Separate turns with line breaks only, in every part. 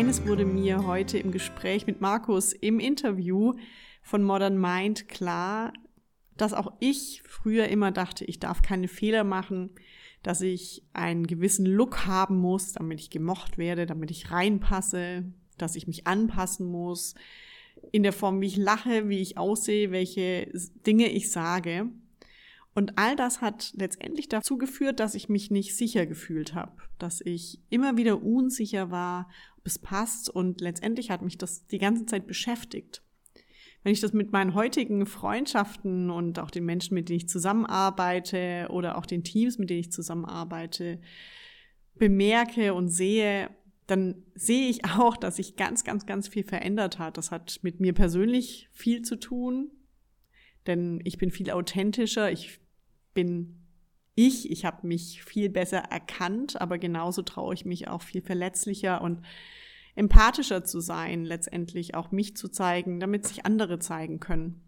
eines wurde mir heute im Gespräch mit Markus im Interview von Modern Mind klar, dass auch ich früher immer dachte, ich darf keine Fehler machen, dass ich einen gewissen Look haben muss, damit ich gemocht werde, damit ich reinpasse, dass ich mich anpassen muss, in der Form, wie ich lache, wie ich aussehe, welche Dinge ich sage. Und all das hat letztendlich dazu geführt, dass ich mich nicht sicher gefühlt habe, dass ich immer wieder unsicher war, es passt und letztendlich hat mich das die ganze Zeit beschäftigt. Wenn ich das mit meinen heutigen Freundschaften und auch den Menschen, mit denen ich zusammenarbeite oder auch den Teams, mit denen ich zusammenarbeite, bemerke und sehe, dann sehe ich auch, dass sich ganz, ganz, ganz viel verändert hat. Das hat mit mir persönlich viel zu tun, denn ich bin viel authentischer, ich bin ich, ich habe mich viel besser erkannt, aber genauso traue ich mich auch viel verletzlicher und empathischer zu sein, letztendlich auch mich zu zeigen, damit sich andere zeigen können.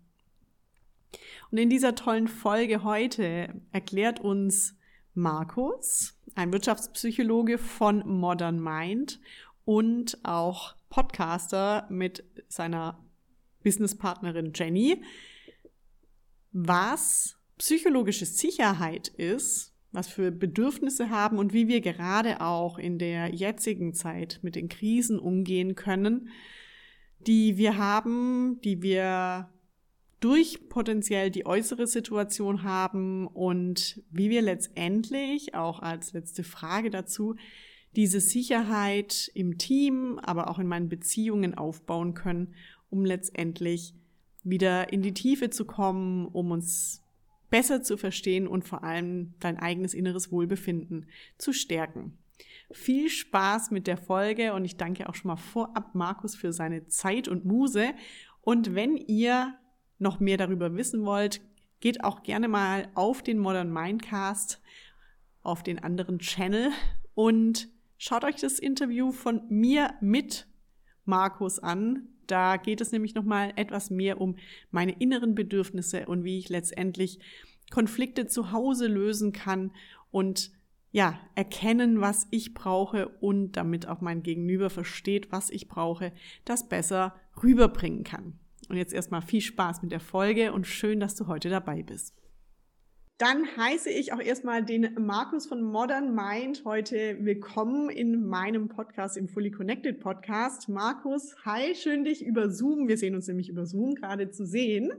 Und in dieser tollen Folge heute erklärt uns Markus, ein Wirtschaftspsychologe von Modern Mind und auch Podcaster mit seiner Businesspartnerin Jenny, was psychologische Sicherheit ist, was für Bedürfnisse haben und wie wir gerade auch in der jetzigen Zeit mit den Krisen umgehen können, die wir haben, die wir durch potenziell die äußere Situation haben und wie wir letztendlich auch als letzte Frage dazu diese Sicherheit im Team, aber auch in meinen Beziehungen aufbauen können, um letztendlich wieder in die Tiefe zu kommen, um uns besser zu verstehen und vor allem dein eigenes inneres Wohlbefinden zu stärken. Viel Spaß mit der Folge und ich danke auch schon mal vorab Markus für seine Zeit und Muse. Und wenn ihr noch mehr darüber wissen wollt, geht auch gerne mal auf den Modern Mindcast, auf den anderen Channel und schaut euch das Interview von mir mit Markus an. Da geht es nämlich nochmal etwas mehr um meine inneren Bedürfnisse und wie ich letztendlich Konflikte zu Hause lösen kann und ja, erkennen, was ich brauche und damit auch mein Gegenüber versteht, was ich brauche, das besser rüberbringen kann. Und jetzt erstmal viel Spaß mit der Folge und schön, dass du heute dabei bist. Dann heiße ich auch erstmal den Markus von Modern Mind heute willkommen in meinem Podcast, im Fully Connected Podcast. Markus, hi, schön dich über Zoom, wir sehen uns nämlich über Zoom gerade zu sehen.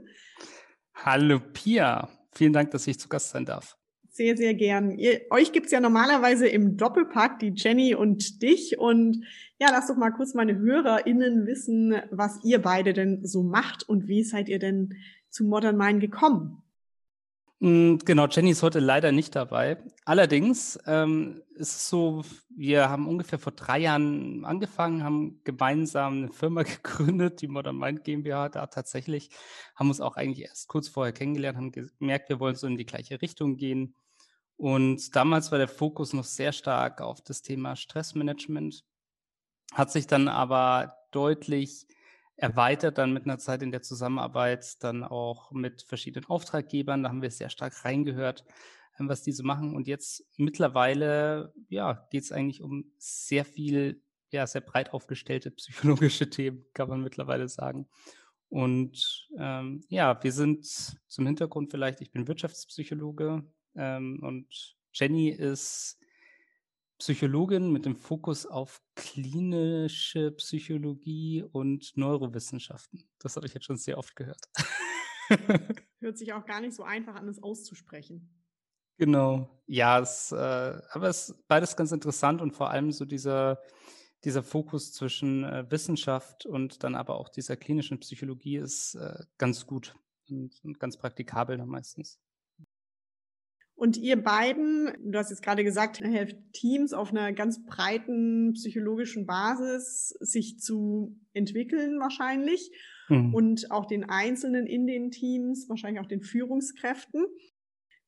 Hallo Pia, vielen Dank, dass ich zu Gast sein darf.
Sehr, sehr gern. Ihr, euch gibt's ja normalerweise im Doppelpack, die Jenny und dich. Und ja, lass doch mal kurz meine HörerInnen wissen, was ihr beide denn so macht und wie seid ihr denn zu Modern Mind gekommen?
Mm, genau, Jenny ist heute leider nicht dabei. Allerdings ähm, ist es so, wir haben ungefähr vor drei Jahren angefangen, haben gemeinsam eine Firma gegründet, die Modern Mind GmbH, da tatsächlich, haben uns auch eigentlich erst kurz vorher kennengelernt, haben gemerkt, wir wollen so in die gleiche Richtung gehen. Und damals war der Fokus noch sehr stark auf das Thema Stressmanagement, hat sich dann aber deutlich erweitert dann mit einer Zeit in der Zusammenarbeit dann auch mit verschiedenen Auftraggebern. Da haben wir sehr stark reingehört, ähm, was diese machen. Und jetzt mittlerweile, ja, geht es eigentlich um sehr viel, ja, sehr breit aufgestellte psychologische Themen, kann man mittlerweile sagen. Und ähm, ja, wir sind zum Hintergrund vielleicht, ich bin Wirtschaftspsychologe ähm, und Jenny ist Psychologin mit dem Fokus auf klinische Psychologie und Neurowissenschaften. Das habe ich jetzt schon sehr oft gehört.
Hört sich auch gar nicht so einfach an, es auszusprechen.
Genau. Ja, es, äh, aber es ist beides ganz interessant und vor allem so dieser, dieser Fokus zwischen äh, Wissenschaft und dann aber auch dieser klinischen Psychologie ist äh, ganz gut und, und ganz praktikabel dann meistens.
Und ihr beiden, du hast jetzt gerade gesagt, helft Teams auf einer ganz breiten psychologischen Basis sich zu entwickeln wahrscheinlich mhm. und auch den Einzelnen in den Teams, wahrscheinlich auch den Führungskräften.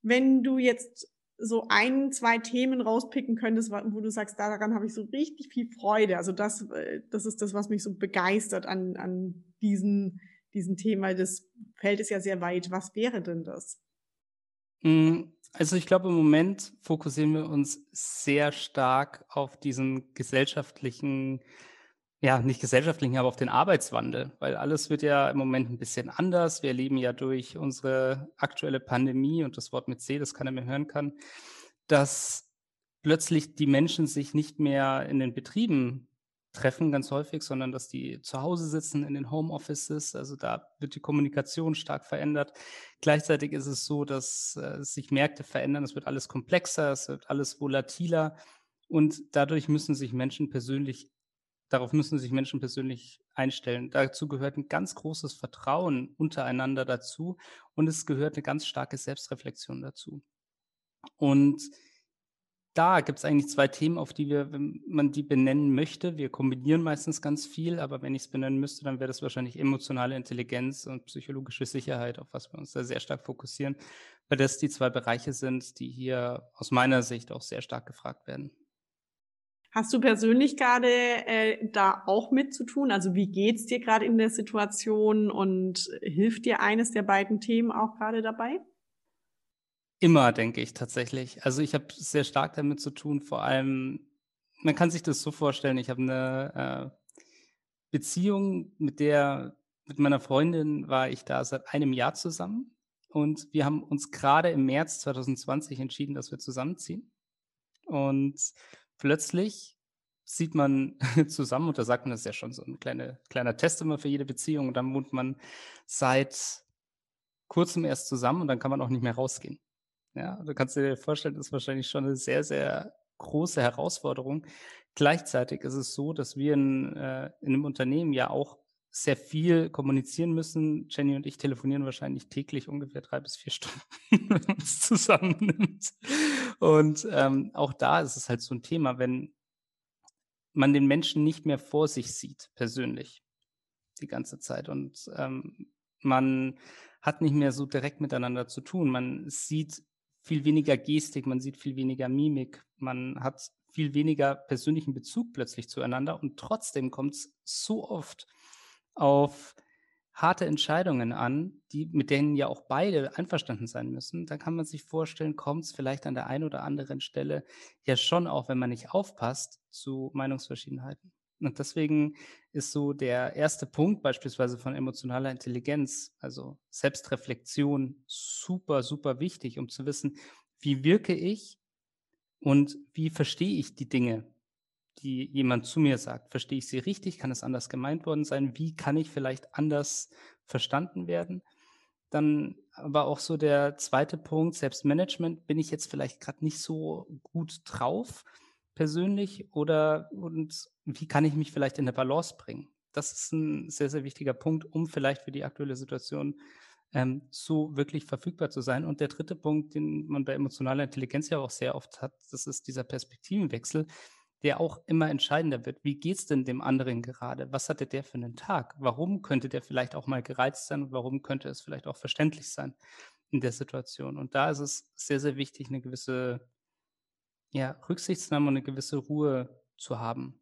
Wenn du jetzt so ein, zwei Themen rauspicken könntest, wo du sagst, daran habe ich so richtig viel Freude. Also das, äh, das ist das, was mich so begeistert an, an diesen, diesen Thema. Das Feld ist ja sehr weit. Was wäre denn das?
Mhm. Also ich glaube, im Moment fokussieren wir uns sehr stark auf diesen gesellschaftlichen, ja, nicht gesellschaftlichen, aber auf den Arbeitswandel, weil alles wird ja im Moment ein bisschen anders. Wir erleben ja durch unsere aktuelle Pandemie und das Wort mit C, das keiner mehr hören kann, dass plötzlich die Menschen sich nicht mehr in den Betrieben treffen, ganz häufig, sondern dass die zu Hause sitzen in den Homeoffices. Also da wird die Kommunikation stark verändert. Gleichzeitig ist es so, dass äh, sich Märkte verändern. Es wird alles komplexer, es wird alles volatiler und dadurch müssen sich Menschen persönlich Darauf müssen sich Menschen persönlich einstellen. Dazu gehört ein ganz großes Vertrauen untereinander dazu und es gehört eine ganz starke Selbstreflexion dazu. Und da gibt es eigentlich zwei Themen, auf die wir, wenn man die benennen möchte, wir kombinieren meistens ganz viel, aber wenn ich es benennen müsste, dann wäre das wahrscheinlich emotionale Intelligenz und psychologische Sicherheit, auf was wir uns da sehr stark fokussieren, weil das die zwei Bereiche sind, die hier aus meiner Sicht auch sehr stark gefragt werden.
Hast du persönlich gerade äh, da auch mit zu tun? Also wie geht's dir gerade in der Situation und hilft dir eines der beiden Themen auch gerade dabei?
Immer, denke ich tatsächlich. Also ich habe sehr stark damit zu tun, vor allem, man kann sich das so vorstellen, ich habe eine äh, Beziehung, mit der, mit meiner Freundin war ich da seit einem Jahr zusammen und wir haben uns gerade im März 2020 entschieden, dass wir zusammenziehen. Und plötzlich sieht man zusammen, und da sagt man, das ja schon so ein kleine, kleiner Test immer für jede Beziehung, und dann wohnt man seit kurzem erst zusammen und dann kann man auch nicht mehr rausgehen. Ja, du kannst dir vorstellen, das ist wahrscheinlich schon eine sehr, sehr große Herausforderung. Gleichzeitig ist es so, dass wir in, äh, in einem Unternehmen ja auch sehr viel kommunizieren müssen. Jenny und ich telefonieren wahrscheinlich täglich ungefähr drei bis vier Stunden, wenn man es zusammennimmt. Und ähm, auch da ist es halt so ein Thema, wenn man den Menschen nicht mehr vor sich sieht, persönlich, die ganze Zeit. Und ähm, man hat nicht mehr so direkt miteinander zu tun. Man sieht viel weniger Gestik, man sieht viel weniger Mimik, man hat viel weniger persönlichen Bezug plötzlich zueinander und trotzdem kommt es so oft auf harte Entscheidungen an, die, mit denen ja auch beide einverstanden sein müssen, dann kann man sich vorstellen, kommt es vielleicht an der einen oder anderen Stelle ja schon auch, wenn man nicht aufpasst, zu Meinungsverschiedenheiten. Und deswegen ist so der erste Punkt beispielsweise von emotionaler Intelligenz, also Selbstreflexion, super, super wichtig, um zu wissen, wie wirke ich und wie verstehe ich die Dinge, die jemand zu mir sagt. Verstehe ich sie richtig? Kann es anders gemeint worden sein? Wie kann ich vielleicht anders verstanden werden? Dann aber auch so der zweite Punkt, Selbstmanagement, bin ich jetzt vielleicht gerade nicht so gut drauf persönlich oder und wie kann ich mich vielleicht in eine Balance bringen? Das ist ein sehr, sehr wichtiger Punkt, um vielleicht für die aktuelle Situation ähm, so wirklich verfügbar zu sein. Und der dritte Punkt, den man bei emotionaler Intelligenz ja auch sehr oft hat, das ist dieser Perspektivenwechsel der auch immer entscheidender wird. Wie geht es denn dem anderen gerade? Was hatte der für einen Tag? Warum könnte der vielleicht auch mal gereizt sein? Warum könnte es vielleicht auch verständlich sein in der Situation? Und da ist es sehr, sehr wichtig, eine gewisse ja, Rücksichtsnahme und eine gewisse Ruhe zu haben.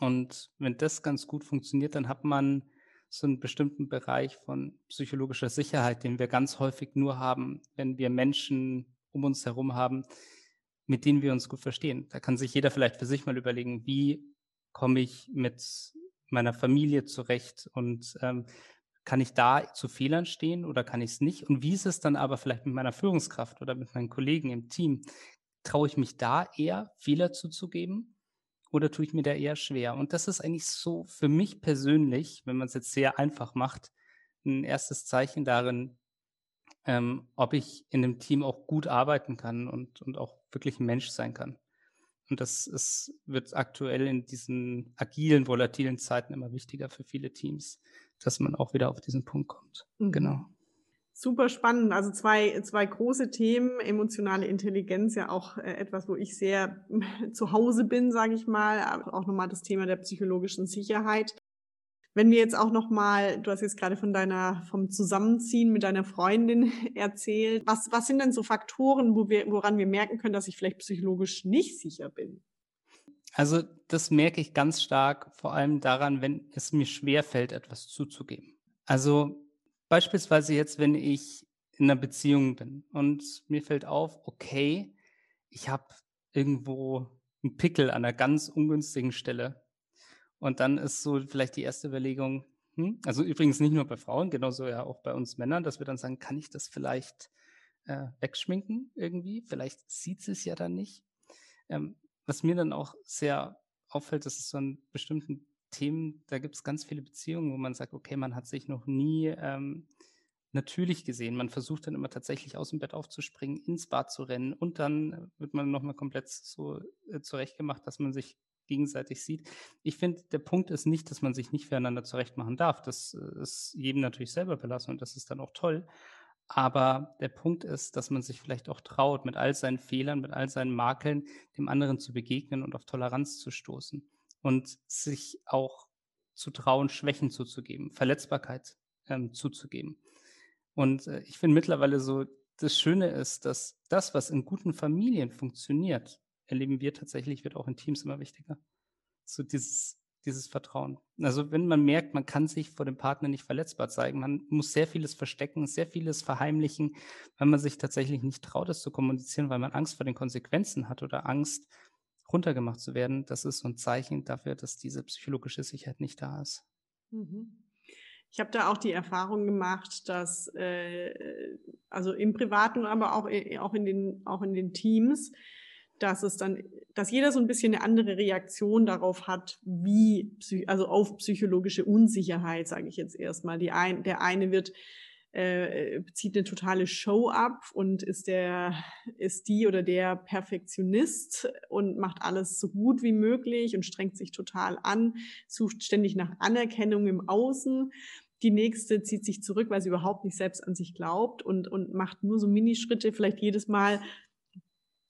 Und wenn das ganz gut funktioniert, dann hat man so einen bestimmten Bereich von psychologischer Sicherheit, den wir ganz häufig nur haben, wenn wir Menschen um uns herum haben, mit denen wir uns gut verstehen. Da kann sich jeder vielleicht für sich mal überlegen, wie komme ich mit meiner Familie zurecht und ähm, kann ich da zu Fehlern stehen oder kann ich es nicht? Und wie ist es dann aber vielleicht mit meiner Führungskraft oder mit meinen Kollegen im Team? Traue ich mich da eher, Fehler zuzugeben oder tue ich mir da eher schwer? Und das ist eigentlich so für mich persönlich, wenn man es jetzt sehr einfach macht, ein erstes Zeichen darin, ähm, ob ich in dem Team auch gut arbeiten kann und, und auch wirklich ein Mensch sein kann. Und das ist, wird aktuell in diesen agilen, volatilen Zeiten immer wichtiger für viele Teams, dass man auch wieder auf diesen Punkt kommt. Mhm. Genau.
Super spannend. Also zwei, zwei große Themen. Emotionale Intelligenz, ja auch äh, etwas, wo ich sehr zu Hause bin, sage ich mal. Aber auch nochmal das Thema der psychologischen Sicherheit. Wenn wir jetzt auch noch mal, du hast jetzt gerade von deiner vom Zusammenziehen mit deiner Freundin erzählt, was was sind denn so Faktoren, wo wir, woran wir merken können, dass ich vielleicht psychologisch nicht sicher bin?
Also das merke ich ganz stark, vor allem daran, wenn es mir schwer fällt, etwas zuzugeben. Also beispielsweise jetzt, wenn ich in einer Beziehung bin und mir fällt auf, okay, ich habe irgendwo einen Pickel an einer ganz ungünstigen Stelle Und dann ist so vielleicht die erste Überlegung, hm, also übrigens nicht nur bei Frauen, genauso ja auch bei uns Männern, dass wir dann sagen, kann ich das vielleicht äh, wegschminken irgendwie? Vielleicht sieht sie es ja dann nicht. Ähm, was mir dann auch sehr auffällt, das ist so an bestimmten Themen, da gibt es ganz viele Beziehungen, wo man sagt, okay, man hat sich noch nie ähm, natürlich gesehen. Man versucht dann immer tatsächlich aus dem Bett aufzuspringen, ins Bad zu rennen und dann wird man nochmal komplett so äh, zurechtgemacht, dass man sich gegenseitig sieht. Ich finde, der Punkt ist nicht, dass man sich nicht füreinander zurechtmachen darf. Das äh, ist jedem natürlich selber belassen und das ist dann auch toll. Aber der Punkt ist, dass man sich vielleicht auch traut, mit all seinen Fehlern, mit all seinen Makeln dem anderen zu begegnen und auf Toleranz zu stoßen und sich auch zu trauen, Schwächen zuzugeben, Verletzbarkeit ähm, zuzugeben. Und äh, ich finde mittlerweile so, das Schöne ist, dass das, was in guten Familien funktioniert, erleben wir tatsächlich, wird auch in Teams immer wichtiger. So dieses, dieses Vertrauen. Also wenn man merkt, man kann sich vor dem Partner nicht verletzbar zeigen, man muss sehr vieles verstecken, sehr vieles verheimlichen, weil man sich tatsächlich nicht traut, es zu kommunizieren, weil man Angst vor den Konsequenzen hat oder Angst, runtergemacht zu werden, das ist so ein Zeichen dafür, dass diese psychologische Sicherheit nicht da ist.
Mhm. Ich habe da auch die Erfahrung gemacht, dass äh, also im Privaten, aber auch, auch, in den, auch in den Teams, dass es dann, dass jeder so ein bisschen eine andere Reaktion darauf hat, wie, also auf psychologische Unsicherheit, sage ich jetzt erstmal. Die ein, der eine wird äh, zieht eine totale Show ab und ist der, ist die oder der Perfektionist und macht alles so gut wie möglich und strengt sich total an, sucht ständig nach Anerkennung im Außen. Die nächste zieht sich zurück, weil sie überhaupt nicht selbst an sich glaubt und, und macht nur so Minischritte, vielleicht jedes Mal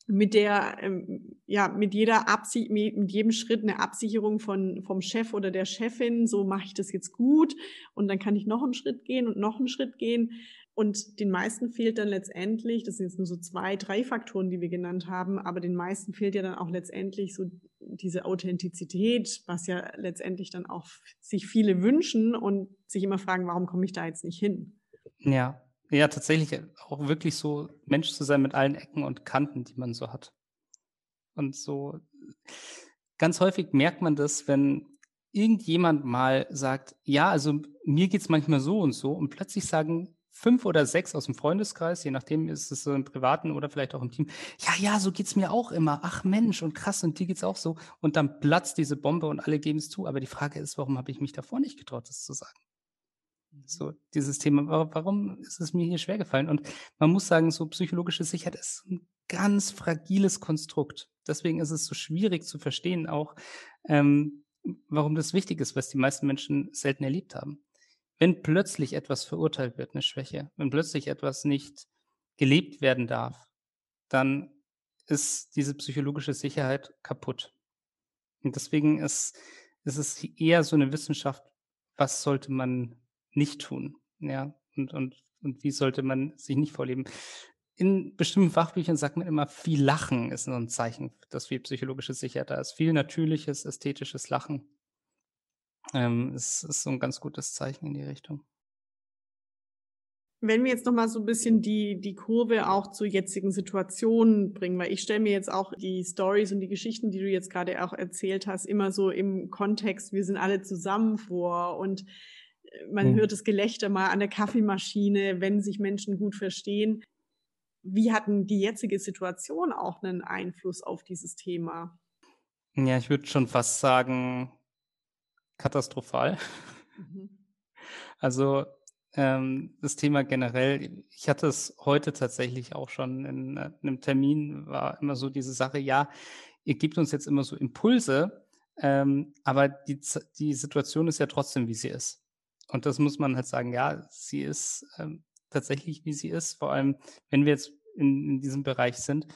mit der, ähm, ja, mit jeder Absicht, mit jedem Schritt eine Absicherung von, vom Chef oder der Chefin, so mache ich das jetzt gut und dann kann ich noch einen Schritt gehen und noch einen Schritt gehen. Und den meisten fehlt dann letztendlich, das sind jetzt nur so zwei, drei Faktoren, die wir genannt haben, aber den meisten fehlt ja dann auch letztendlich so diese Authentizität, was ja letztendlich dann auch sich viele wünschen und sich immer fragen, warum komme ich da jetzt nicht hin?
Ja, ja, tatsächlich auch wirklich so Mensch zu sein mit allen Ecken und Kanten, die man so hat. Und so ganz häufig merkt man das, wenn irgendjemand mal sagt, ja, also mir geht's manchmal so und so und plötzlich sagen fünf oder sechs aus dem Freundeskreis, je nachdem ist es so im Privaten oder vielleicht auch im Team, ja, ja, so geht's mir auch immer. Ach Mensch und krass und dir geht's auch so. Und dann platzt diese Bombe und alle geben es zu. Aber die Frage ist, warum habe ich mich davor nicht getraut, das zu sagen? So dieses Thema, warum ist es mir hier schwer gefallen? Und man muss sagen, so psychologische Sicherheit ist ein ganz fragiles Konstrukt. Deswegen ist es so schwierig zu verstehen auch, ähm, warum das wichtig ist, was die meisten Menschen selten erlebt haben. Wenn plötzlich etwas verurteilt wird, eine Schwäche, wenn plötzlich etwas nicht gelebt werden darf, dann ist diese psychologische Sicherheit kaputt. Und deswegen ist, ist es eher so eine Wissenschaft, was sollte man nicht tun. Ja, und, und, und wie sollte man sich nicht vorleben? In bestimmten Fachbüchern sagt man immer, viel Lachen ist so ein Zeichen, dass viel psychologische Sicherheit da ist. Viel natürliches, ästhetisches Lachen ähm, ist, ist so ein ganz gutes Zeichen in die Richtung.
Wenn wir jetzt noch mal so ein bisschen die, die Kurve auch zur jetzigen Situation bringen, weil ich stelle mir jetzt auch die Stories und die Geschichten, die du jetzt gerade auch erzählt hast, immer so im Kontext, wir sind alle zusammen vor und man mhm. hört das Gelächter mal an der Kaffeemaschine, wenn sich Menschen gut verstehen. Wie hatten die jetzige Situation auch einen Einfluss auf dieses Thema?
Ja, ich würde schon fast sagen, katastrophal. Mhm. Also ähm, das Thema generell, ich hatte es heute tatsächlich auch schon in, in einem Termin, war immer so diese Sache, ja, ihr gebt uns jetzt immer so Impulse, ähm, aber die, die Situation ist ja trotzdem, wie sie ist. Und das muss man halt sagen, ja, sie ist ähm, tatsächlich, wie sie ist, vor allem, wenn wir jetzt in, in diesem Bereich sind.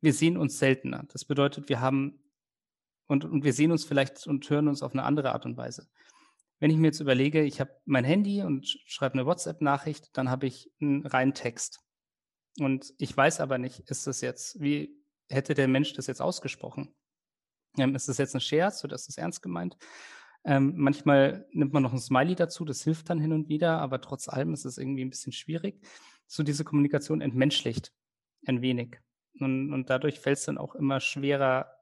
Wir sehen uns seltener. Das bedeutet, wir haben und, und wir sehen uns vielleicht und hören uns auf eine andere Art und Weise. Wenn ich mir jetzt überlege, ich habe mein Handy und schreibe eine WhatsApp-Nachricht, dann habe ich einen reinen Text. Und ich weiß aber nicht, ist das jetzt, wie hätte der Mensch das jetzt ausgesprochen? Ähm, ist das jetzt ein Scherz oder ist das ernst gemeint? Ähm, manchmal nimmt man noch ein Smiley dazu, das hilft dann hin und wieder, aber trotz allem ist es irgendwie ein bisschen schwierig. So diese Kommunikation entmenschlicht ein wenig. Und, und dadurch fällt es dann auch immer schwerer,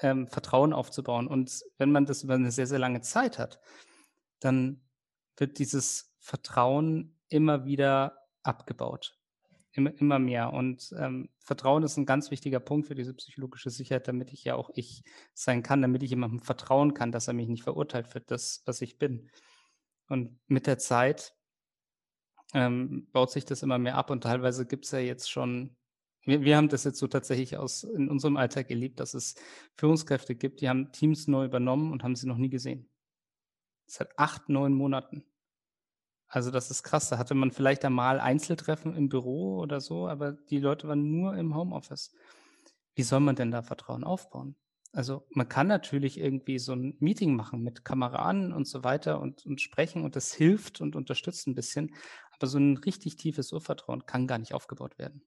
ähm, Vertrauen aufzubauen. Und wenn man das über eine sehr, sehr lange Zeit hat, dann wird dieses Vertrauen immer wieder abgebaut. Immer, immer mehr. Und ähm, Vertrauen ist ein ganz wichtiger Punkt für diese psychologische Sicherheit, damit ich ja auch ich sein kann, damit ich jemandem vertrauen kann, dass er mich nicht verurteilt für das, was ich bin. Und mit der Zeit ähm, baut sich das immer mehr ab und teilweise gibt es ja jetzt schon, wir, wir haben das jetzt so tatsächlich aus in unserem Alltag erlebt, dass es Führungskräfte gibt, die haben Teams neu übernommen und haben sie noch nie gesehen. Seit acht, neun Monaten. Also das ist krass. Da hatte man vielleicht einmal Einzeltreffen im Büro oder so, aber die Leute waren nur im Homeoffice. Wie soll man denn da Vertrauen aufbauen? Also man kann natürlich irgendwie so ein Meeting machen mit Kamera an und so weiter und, und sprechen und das hilft und unterstützt ein bisschen. Aber so ein richtig tiefes Urvertrauen kann gar nicht aufgebaut werden.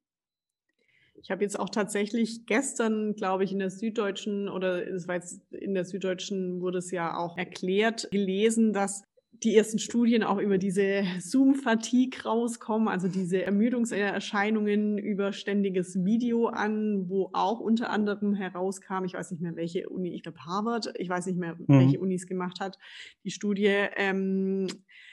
Ich habe jetzt auch tatsächlich gestern, glaube ich, in der Süddeutschen oder es war jetzt in der Süddeutschen wurde es ja auch erklärt, gelesen, dass die ersten Studien auch über diese Zoom-Fatigue rauskommen, also diese Ermüdungserscheinungen über ständiges Video an, wo auch unter anderem herauskam, ich weiß nicht mehr welche Uni, ich glaube Harvard, ich weiß nicht mehr, mhm. welche Uni es gemacht hat, die Studie, ähm, äh,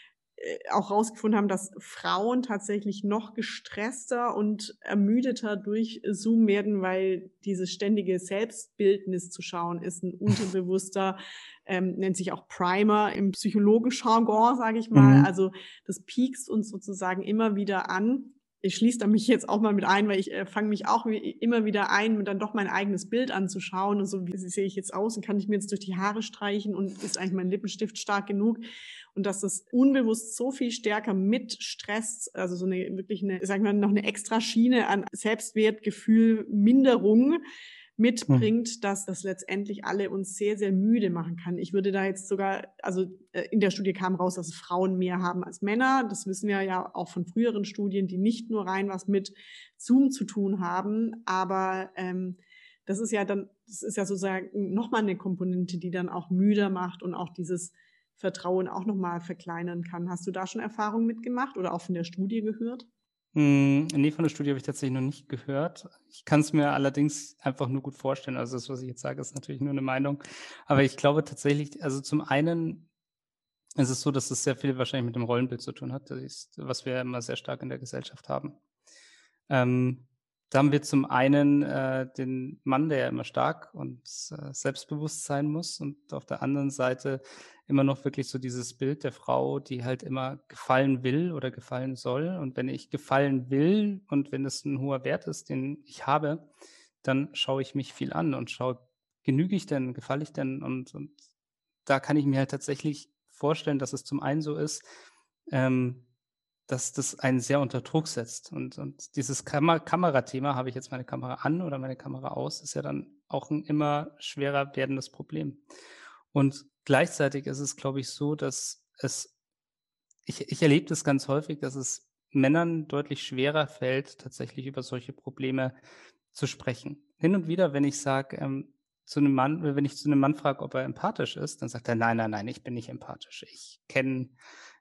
auch rausgefunden haben, dass Frauen tatsächlich noch gestresster und ermüdeter durch Zoom werden, weil dieses ständige Selbstbildnis zu schauen ist ein unterbewusster, ähm, nennt sich auch Primer im Psychologen-Jargon, sage ich mal. Mhm. Also das piekst uns sozusagen immer wieder an. Ich schließe da mich jetzt auch mal mit ein, weil ich äh, fange mich auch immer wieder ein, dann doch mein eigenes Bild anzuschauen und so, wie sehe ich jetzt aus und kann ich mir jetzt durch die Haare streichen und ist eigentlich mein Lippenstift stark genug? und dass das unbewusst so viel stärker mit Stress, also so eine wirklich eine, sagen wir noch eine extra Schiene an Selbstwertgefühl, Minderung mitbringt, hm. dass das letztendlich alle uns sehr, sehr müde machen kann. Ich würde da jetzt sogar, also äh, in der Studie kam raus, dass Frauen mehr haben als Männer. Das wissen wir ja auch von früheren Studien, die nicht nur rein was mit Zoom zu tun haben, aber ähm, das ist ja dann, das ist ja sozusagen nochmal eine Komponente, die dann auch müder macht und auch dieses Vertrauen auch nochmal verkleinern kann. Hast du da schon Erfahrungen mitgemacht oder auch von der Studie gehört?
Hm, nee, von der Studie habe ich tatsächlich noch nicht gehört. Ich kann es mir allerdings einfach nur gut vorstellen. Also das, was ich jetzt sage, ist natürlich nur eine Meinung. Aber ich glaube tatsächlich, also zum einen ist es so, dass es sehr viel wahrscheinlich mit dem Rollenbild zu tun hat, ist, was wir immer sehr stark in der Gesellschaft haben. Ähm, da haben wir zum einen äh, den Mann, der ja immer stark und äh, selbstbewusst sein muss und auf der anderen Seite immer noch wirklich so dieses Bild der Frau, die halt immer gefallen will oder gefallen soll. Und wenn ich gefallen will und wenn es ein hoher Wert ist, den ich habe, dann schaue ich mich viel an und schaue, genüge ich denn, gefalle ich denn? Und, und da kann ich mir halt tatsächlich vorstellen, dass es zum einen so ist, ähm, dass das einen sehr unter Druck setzt. Und, und dieses Kam Kamerathema, habe ich jetzt meine Kamera an oder meine Kamera aus, ist ja dann auch ein immer schwerer werdendes Problem. Und gleichzeitig ist es, glaube ich, so, dass es, ich, ich erlebe das ganz häufig, dass es Männern deutlich schwerer fällt, tatsächlich über solche Probleme zu sprechen. Hin und wieder, wenn ich sage, ähm, zu einem Mann, wenn ich zu einem Mann frage, ob er empathisch ist, dann sagt er, nein, nein, nein, ich bin nicht empathisch. Ich kenne,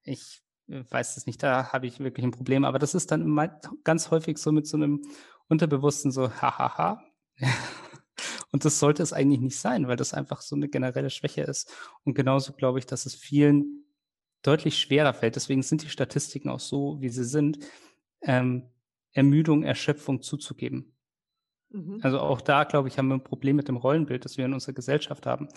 ich weiß es nicht, da habe ich wirklich ein Problem. Aber das ist dann ganz häufig so mit so einem Unterbewussten so, hahaha. Und das sollte es eigentlich nicht sein, weil das einfach so eine generelle Schwäche ist. Und genauso glaube ich, dass es vielen deutlich schwerer fällt. Deswegen sind die Statistiken auch so, wie sie sind, ähm, Ermüdung, Erschöpfung zuzugeben. Mhm. Also auch da, glaube ich, haben wir ein Problem mit dem Rollenbild, das wir in unserer Gesellschaft haben.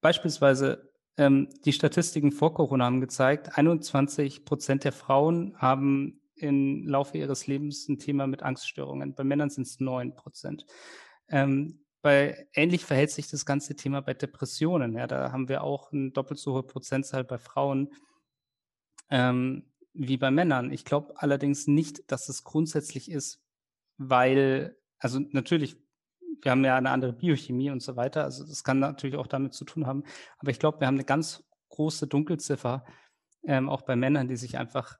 Beispielsweise ähm, die Statistiken vor Corona haben gezeigt, 21 Prozent der Frauen haben im Laufe ihres Lebens ein Thema mit Angststörungen. Bei Männern sind es 9 Prozent. Ähm, bei, ähnlich verhält sich das ganze Thema bei Depressionen. Ja, da haben wir auch eine doppelt so hohe Prozentzahl bei Frauen ähm, wie bei Männern. Ich glaube allerdings nicht, dass es grundsätzlich ist, weil, also natürlich wir haben ja eine andere Biochemie und so weiter. Also das kann natürlich auch damit zu tun haben. Aber ich glaube, wir haben eine ganz große Dunkelziffer, ähm, auch bei Männern, die sich einfach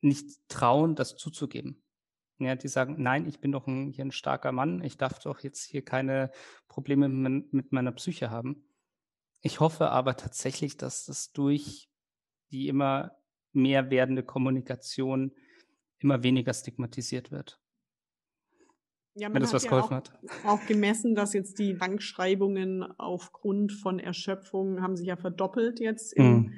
nicht trauen, das zuzugeben. Ja, die sagen, nein, ich bin doch ein, hier ein starker Mann, ich darf doch jetzt hier keine Probleme mit meiner Psyche haben. Ich hoffe aber tatsächlich, dass das durch die immer mehr werdende Kommunikation immer weniger stigmatisiert wird.
Ja, wenn das was ja geholfen auch, hat. Auch gemessen, dass jetzt die Bankschreibungen aufgrund von Erschöpfung haben sich ja verdoppelt jetzt im mm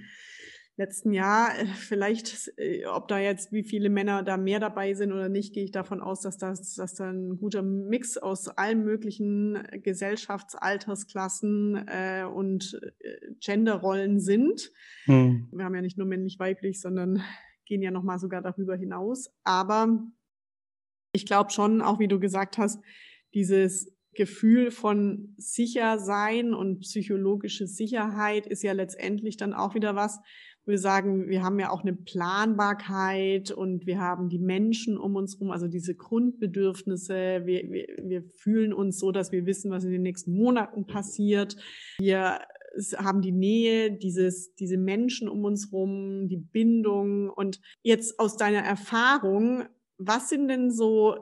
letzten Jahr. Vielleicht, äh, ob da jetzt wie viele Männer da mehr dabei sind oder nicht, gehe ich davon aus, dass das dass da ein guter Mix aus allen möglichen Gesellschaftsaltersklassen äh, und äh, Genderrollen sind. Hm. Wir haben ja nicht nur männlich-weiblich, sondern gehen ja nochmal sogar darüber hinaus. Aber ich glaube schon, auch wie du gesagt hast, dieses Gefühl von sicher sein und psychologische Sicherheit ist ja letztendlich dann auch wieder was, wir sagen, wir haben ja auch eine Planbarkeit und wir haben die Menschen um uns herum, also diese Grundbedürfnisse. Wir, wir, wir fühlen uns so, dass wir wissen, was in den nächsten Monaten passiert. Wir haben die Nähe, dieses, diese Menschen um uns herum, die Bindung. Und jetzt aus deiner Erfahrung, was sind denn so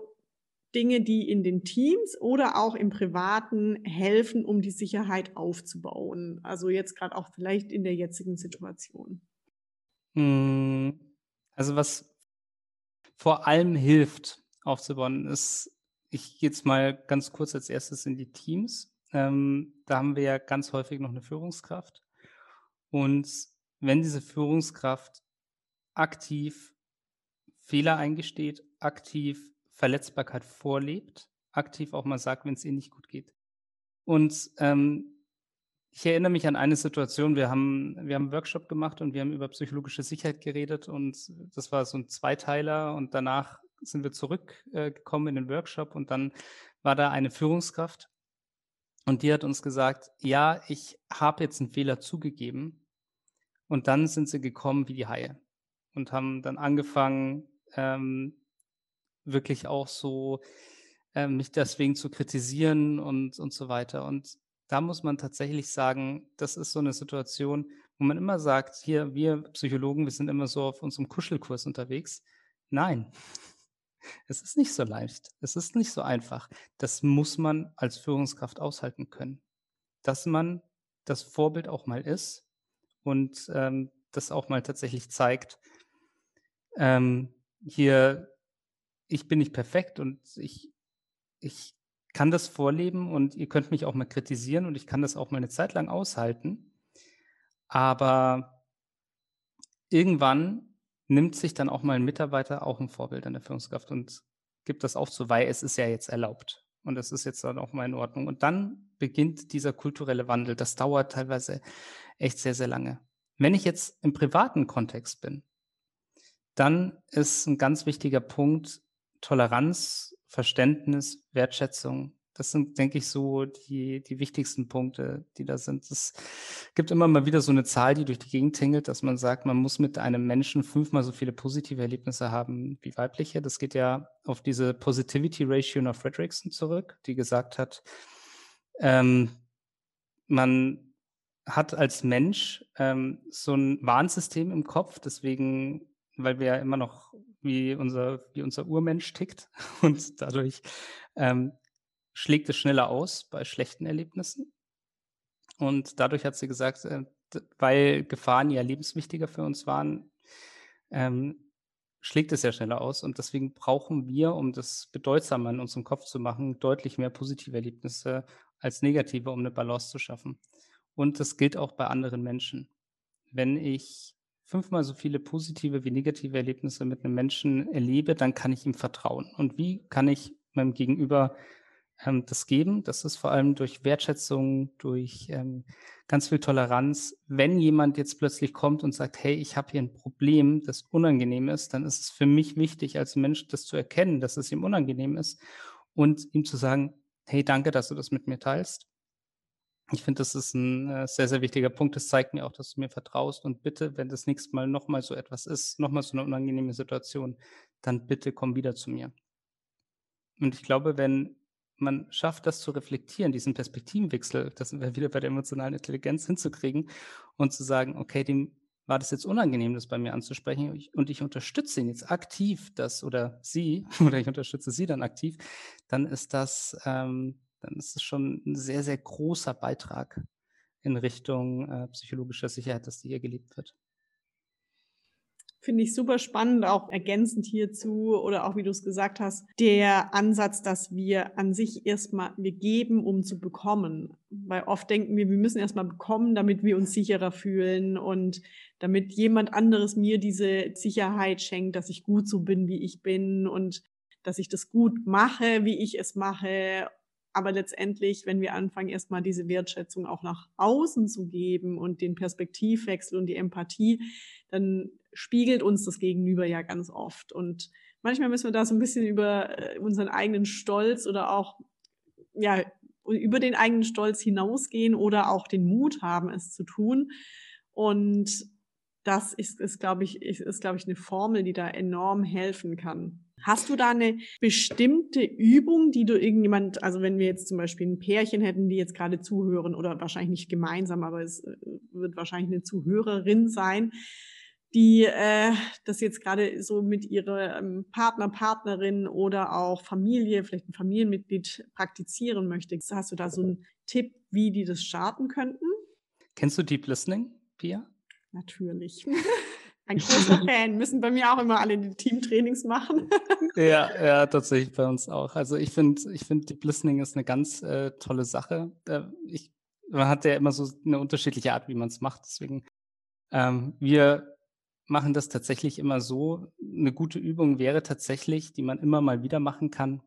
Dinge, die in den Teams oder auch im Privaten helfen, um die Sicherheit aufzubauen? Also jetzt gerade auch vielleicht in der jetzigen Situation.
Hm, also was vor allem hilft aufzubauen, ist, ich gehe jetzt mal ganz kurz als erstes in die Teams. Ähm, da haben wir ja ganz häufig noch eine Führungskraft. Und wenn diese Führungskraft aktiv Fehler eingesteht, aktiv Verletzbarkeit vorlebt, aktiv auch mal sagt, wenn es ihr nicht gut geht. Und ähm, ich erinnere mich an eine Situation, wir haben, wir haben einen Workshop gemacht und wir haben über psychologische Sicherheit geredet und das war so ein Zweiteiler und danach sind wir zurückgekommen äh, in den Workshop und dann war da eine Führungskraft und die hat uns gesagt, ja, ich habe jetzt einen Fehler zugegeben und dann sind sie gekommen wie die Haie und haben dann angefangen, ähm, wirklich auch so äh, mich deswegen zu kritisieren und, und so weiter. Und da muss man tatsächlich sagen, das ist so eine Situation, wo man immer sagt, hier, wir Psychologen, wir sind immer so auf unserem Kuschelkurs unterwegs. Nein, es ist nicht so leicht. Es ist nicht so einfach. Das muss man als Führungskraft aushalten können. Dass man das Vorbild auch mal ist und ähm, das auch mal tatsächlich zeigt, ähm, hier, ich bin nicht perfekt und ich, ich kann das vorleben und ihr könnt mich auch mal kritisieren und ich kann das auch mal eine Zeit lang aushalten. Aber irgendwann nimmt sich dann auch mal ein Mitarbeiter auch ein Vorbild an der Führungskraft und gibt das auf zu, weil es ist ja jetzt erlaubt. Und es ist jetzt dann auch mal in Ordnung. Und dann beginnt dieser kulturelle Wandel. Das dauert teilweise echt sehr, sehr lange. Wenn ich jetzt im privaten Kontext bin, dann ist ein ganz wichtiger Punkt Toleranz Verständnis, Wertschätzung. Das sind, denke ich, so die, die wichtigsten Punkte, die da sind. Es gibt immer mal wieder so eine Zahl, die durch die Gegend tingelt, dass man sagt, man muss mit einem Menschen fünfmal so viele positive Erlebnisse haben wie weibliche. Das geht ja auf diese Positivity Ratio nach Fredrickson zurück, die gesagt hat, ähm, man hat als Mensch ähm, so ein Warnsystem im Kopf, deswegen, weil wir ja immer noch wie unser, wie unser Urmensch tickt und dadurch ähm, schlägt es schneller aus bei schlechten Erlebnissen. Und dadurch hat sie gesagt, äh, weil Gefahren ja lebenswichtiger für uns waren, ähm, schlägt es ja schneller aus. Und deswegen brauchen wir, um das bedeutsamer in unserem Kopf zu machen, deutlich mehr positive Erlebnisse als negative, um eine Balance zu schaffen. Und das gilt auch bei anderen Menschen. Wenn ich fünfmal so viele positive wie negative Erlebnisse mit einem Menschen erlebe, dann kann ich ihm vertrauen. Und wie kann ich meinem Gegenüber ähm, das geben? Das ist vor allem durch Wertschätzung, durch ähm, ganz viel Toleranz. Wenn jemand jetzt plötzlich kommt und sagt, hey, ich habe hier ein Problem, das unangenehm ist, dann ist es für mich wichtig, als Mensch das zu erkennen, dass es ihm unangenehm ist und ihm zu sagen, hey, danke, dass du das mit mir teilst. Ich finde, das ist ein äh, sehr, sehr wichtiger Punkt. Das zeigt mir auch, dass du mir vertraust. Und bitte, wenn das nächste Mal nochmal so etwas ist, nochmal so eine unangenehme Situation, dann bitte komm wieder zu mir. Und ich glaube, wenn man schafft, das zu reflektieren, diesen Perspektivenwechsel, das wir wieder bei der emotionalen Intelligenz hinzukriegen und zu sagen, okay, dem war das jetzt unangenehm, das bei mir anzusprechen und ich unterstütze ihn jetzt aktiv, das oder sie, oder ich unterstütze sie dann aktiv, dann ist das ähm, dann ist es schon ein sehr, sehr großer Beitrag in Richtung äh, psychologischer Sicherheit, dass die hier gelebt wird.
Finde ich super spannend, auch ergänzend hierzu oder auch wie du es gesagt hast, der Ansatz, dass wir an sich erstmal, wir geben, um zu bekommen. Weil oft denken wir, wir müssen erstmal bekommen, damit wir uns sicherer fühlen und damit jemand anderes mir diese Sicherheit schenkt, dass ich gut so bin, wie ich bin und dass ich das gut mache, wie ich es mache aber letztendlich, wenn wir anfangen, erstmal diese Wertschätzung auch nach außen zu geben und den Perspektivwechsel und die Empathie, dann spiegelt uns das Gegenüber ja ganz oft. Und manchmal müssen wir da so ein bisschen über äh, unseren eigenen Stolz oder auch, ja, über den eigenen Stolz hinausgehen oder auch den Mut haben, es zu tun. Und das ist, ist glaube ich, ist, ist, glaube ich, eine Formel, die da enorm helfen kann. Hast du da eine bestimmte Übung, die du irgendjemand, also wenn wir jetzt zum Beispiel ein Pärchen hätten, die jetzt gerade zuhören oder wahrscheinlich nicht gemeinsam, aber es äh, wird wahrscheinlich eine Zuhörerin sein, die äh, das jetzt gerade so mit ihrer ähm, Partner, Partnerin oder auch Familie, vielleicht ein Familienmitglied praktizieren möchte. Hast du da so einen Tipp, wie die das starten könnten?
Kennst du Deep Listening, Pia?
Natürlich. Ein großer Fan. Müssen bei mir auch immer alle die Teamtrainings machen.
ja, ja, tatsächlich bei uns auch. Also ich finde, ich finde, Deep Listening ist eine ganz äh, tolle Sache. Ich, man hat ja immer so eine unterschiedliche Art, wie man es macht. Deswegen, ähm, wir machen das tatsächlich immer so. Eine gute Übung wäre tatsächlich, die man immer mal wieder machen kann.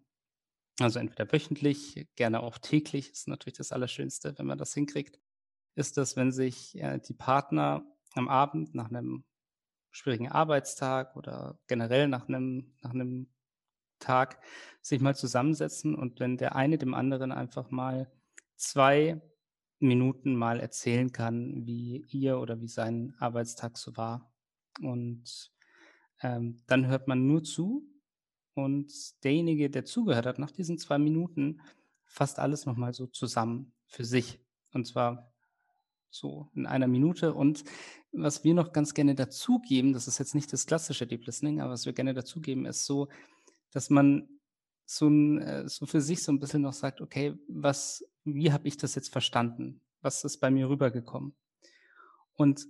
Also entweder wöchentlich, gerne auch täglich, ist natürlich das Allerschönste, wenn man das hinkriegt, ist das, wenn sich äh, die Partner am Abend nach einem schwierigen Arbeitstag oder generell nach einem, nach einem Tag sich mal zusammensetzen und wenn der eine dem anderen einfach mal zwei Minuten mal erzählen kann, wie ihr oder wie sein Arbeitstag so war. Und ähm, dann hört man nur zu und derjenige, der zugehört hat, nach diesen zwei Minuten fasst alles nochmal so zusammen für sich. Und zwar so in einer Minute. Und was wir noch ganz gerne dazugeben, das ist jetzt nicht das klassische Deep Listening, aber was wir gerne dazugeben, ist so, dass man so, ein, äh, so für sich so ein bisschen noch sagt, okay, was, wie habe ich das jetzt verstanden? Was ist bei mir rübergekommen? Und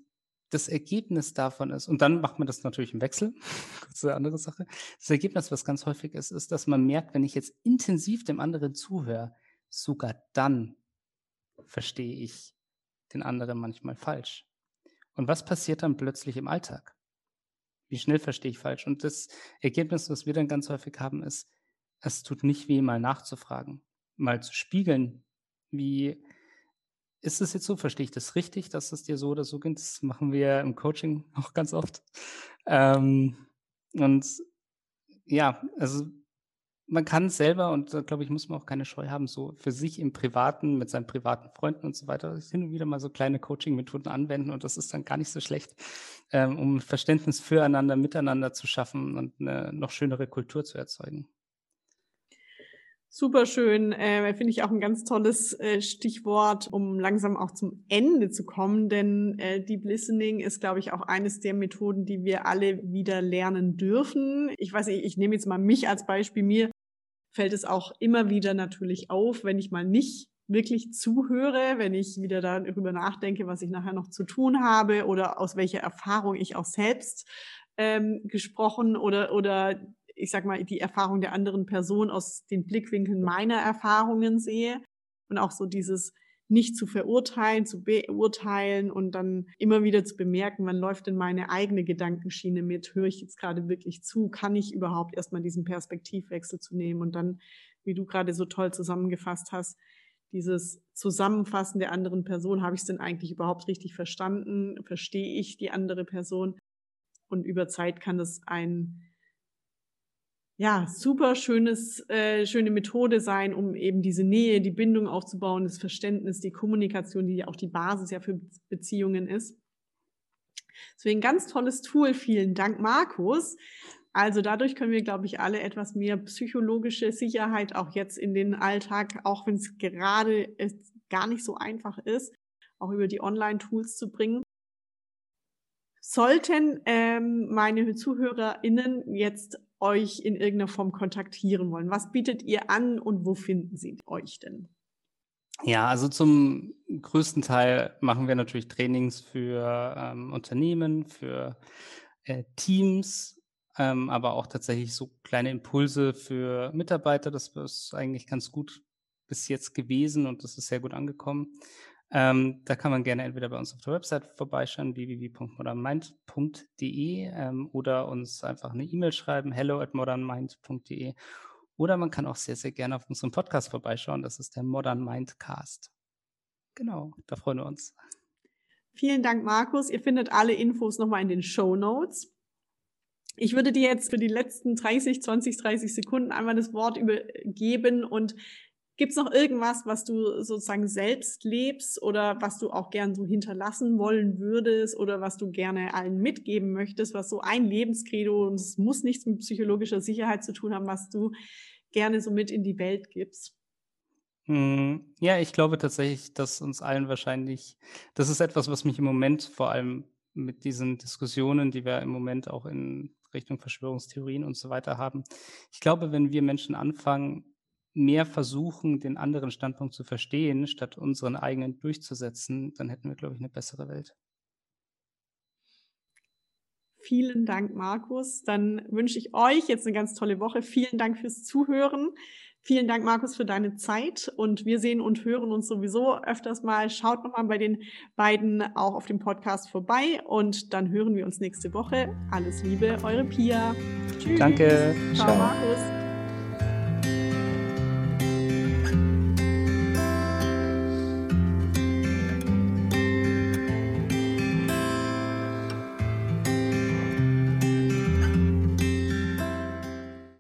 das Ergebnis davon ist, und dann macht man das natürlich im Wechsel, das ist eine andere Sache. Das Ergebnis, was ganz häufig ist, ist, dass man merkt, wenn ich jetzt intensiv dem anderen zuhöre, sogar dann verstehe ich den anderen manchmal falsch. Und was passiert dann plötzlich im Alltag? Wie schnell verstehe ich falsch? Und das Ergebnis, was wir dann ganz häufig haben, ist, es tut nicht weh, mal nachzufragen, mal zu spiegeln, wie ist es jetzt so? Verstehe ich das richtig, dass es dir so oder so geht? Das machen wir im Coaching auch ganz oft. Ähm, und ja, also man kann selber, und da glaube ich, muss man auch keine Scheu haben, so für sich im Privaten, mit seinen privaten Freunden und so weiter, hin und wieder mal so kleine Coaching-Methoden anwenden und das ist dann gar nicht so schlecht, ähm, um Verständnis füreinander, miteinander zu schaffen und eine noch schönere Kultur zu erzeugen.
Super schön, äh, finde ich auch ein ganz tolles äh, Stichwort, um langsam auch zum Ende zu kommen, denn äh, Deep Listening ist, glaube ich, auch eines der Methoden, die wir alle wieder lernen dürfen. Ich weiß nicht, ich nehme jetzt mal mich als Beispiel. Mir fällt es auch immer wieder natürlich auf, wenn ich mal nicht wirklich zuhöre, wenn ich wieder darüber nachdenke, was ich nachher noch zu tun habe oder aus welcher Erfahrung ich auch selbst ähm, gesprochen oder oder ich sag mal, die Erfahrung der anderen Person aus den Blickwinkeln meiner Erfahrungen sehe. Und auch so dieses nicht zu verurteilen, zu beurteilen und dann immer wieder zu bemerken, wann läuft denn meine eigene Gedankenschiene mit, höre ich jetzt gerade wirklich zu, kann ich überhaupt erstmal diesen Perspektivwechsel zu nehmen? Und dann, wie du gerade so toll zusammengefasst hast, dieses Zusammenfassen der anderen Person, habe ich es denn eigentlich überhaupt richtig verstanden, verstehe ich die andere Person? Und über Zeit kann das ein ja, super schönes, äh, schöne Methode sein, um eben diese Nähe, die Bindung aufzubauen, das Verständnis, die Kommunikation, die ja auch die Basis ja für Beziehungen ist. Deswegen ganz tolles Tool. Vielen Dank, Markus. Also dadurch können wir, glaube ich, alle etwas mehr psychologische Sicherheit auch jetzt in den Alltag, auch wenn es gerade gar nicht so einfach ist, auch über die Online-Tools zu bringen. Sollten ähm, meine ZuhörerInnen jetzt euch in irgendeiner Form kontaktieren wollen, was bietet ihr an und wo finden sie euch denn?
Ja, also zum größten Teil machen wir natürlich Trainings für ähm, Unternehmen, für äh, Teams, ähm, aber auch tatsächlich so kleine Impulse für Mitarbeiter. Das ist eigentlich ganz gut bis jetzt gewesen und das ist sehr gut angekommen. Ähm, da kann man gerne entweder bei uns auf der Website vorbeischauen, www.modernmind.de ähm, oder uns einfach eine E-Mail schreiben, hello at modernmind.de oder man kann auch sehr, sehr gerne auf unserem Podcast vorbeischauen. Das ist der Modern Mindcast. Genau, da freuen wir uns.
Vielen Dank, Markus. Ihr findet alle Infos nochmal in den Show Notes. Ich würde dir jetzt für die letzten 30, 20, 30 Sekunden einmal das Wort übergeben und Gibt es noch irgendwas, was du sozusagen selbst lebst oder was du auch gern so hinterlassen wollen würdest oder was du gerne allen mitgeben möchtest, was so ein Lebenskredo und es muss nichts mit psychologischer Sicherheit zu tun haben, was du gerne so mit in die Welt gibst?
Hm, ja, ich glaube tatsächlich, dass uns allen wahrscheinlich, das ist etwas, was mich im Moment vor allem mit diesen Diskussionen, die wir im Moment auch in Richtung Verschwörungstheorien und so weiter haben. Ich glaube, wenn wir Menschen anfangen, mehr versuchen, den anderen Standpunkt zu verstehen, statt unseren eigenen durchzusetzen, dann hätten wir, glaube ich, eine bessere Welt.
Vielen Dank, Markus. Dann wünsche ich euch jetzt eine ganz tolle Woche. Vielen Dank fürs Zuhören. Vielen Dank, Markus, für deine Zeit. Und wir sehen und hören uns sowieso öfters mal. Schaut nochmal bei den beiden auch auf dem Podcast vorbei. Und dann hören wir uns nächste Woche. Alles Liebe, eure Pia.
Tschüss. Danke.
Ciao, Ciao. Markus.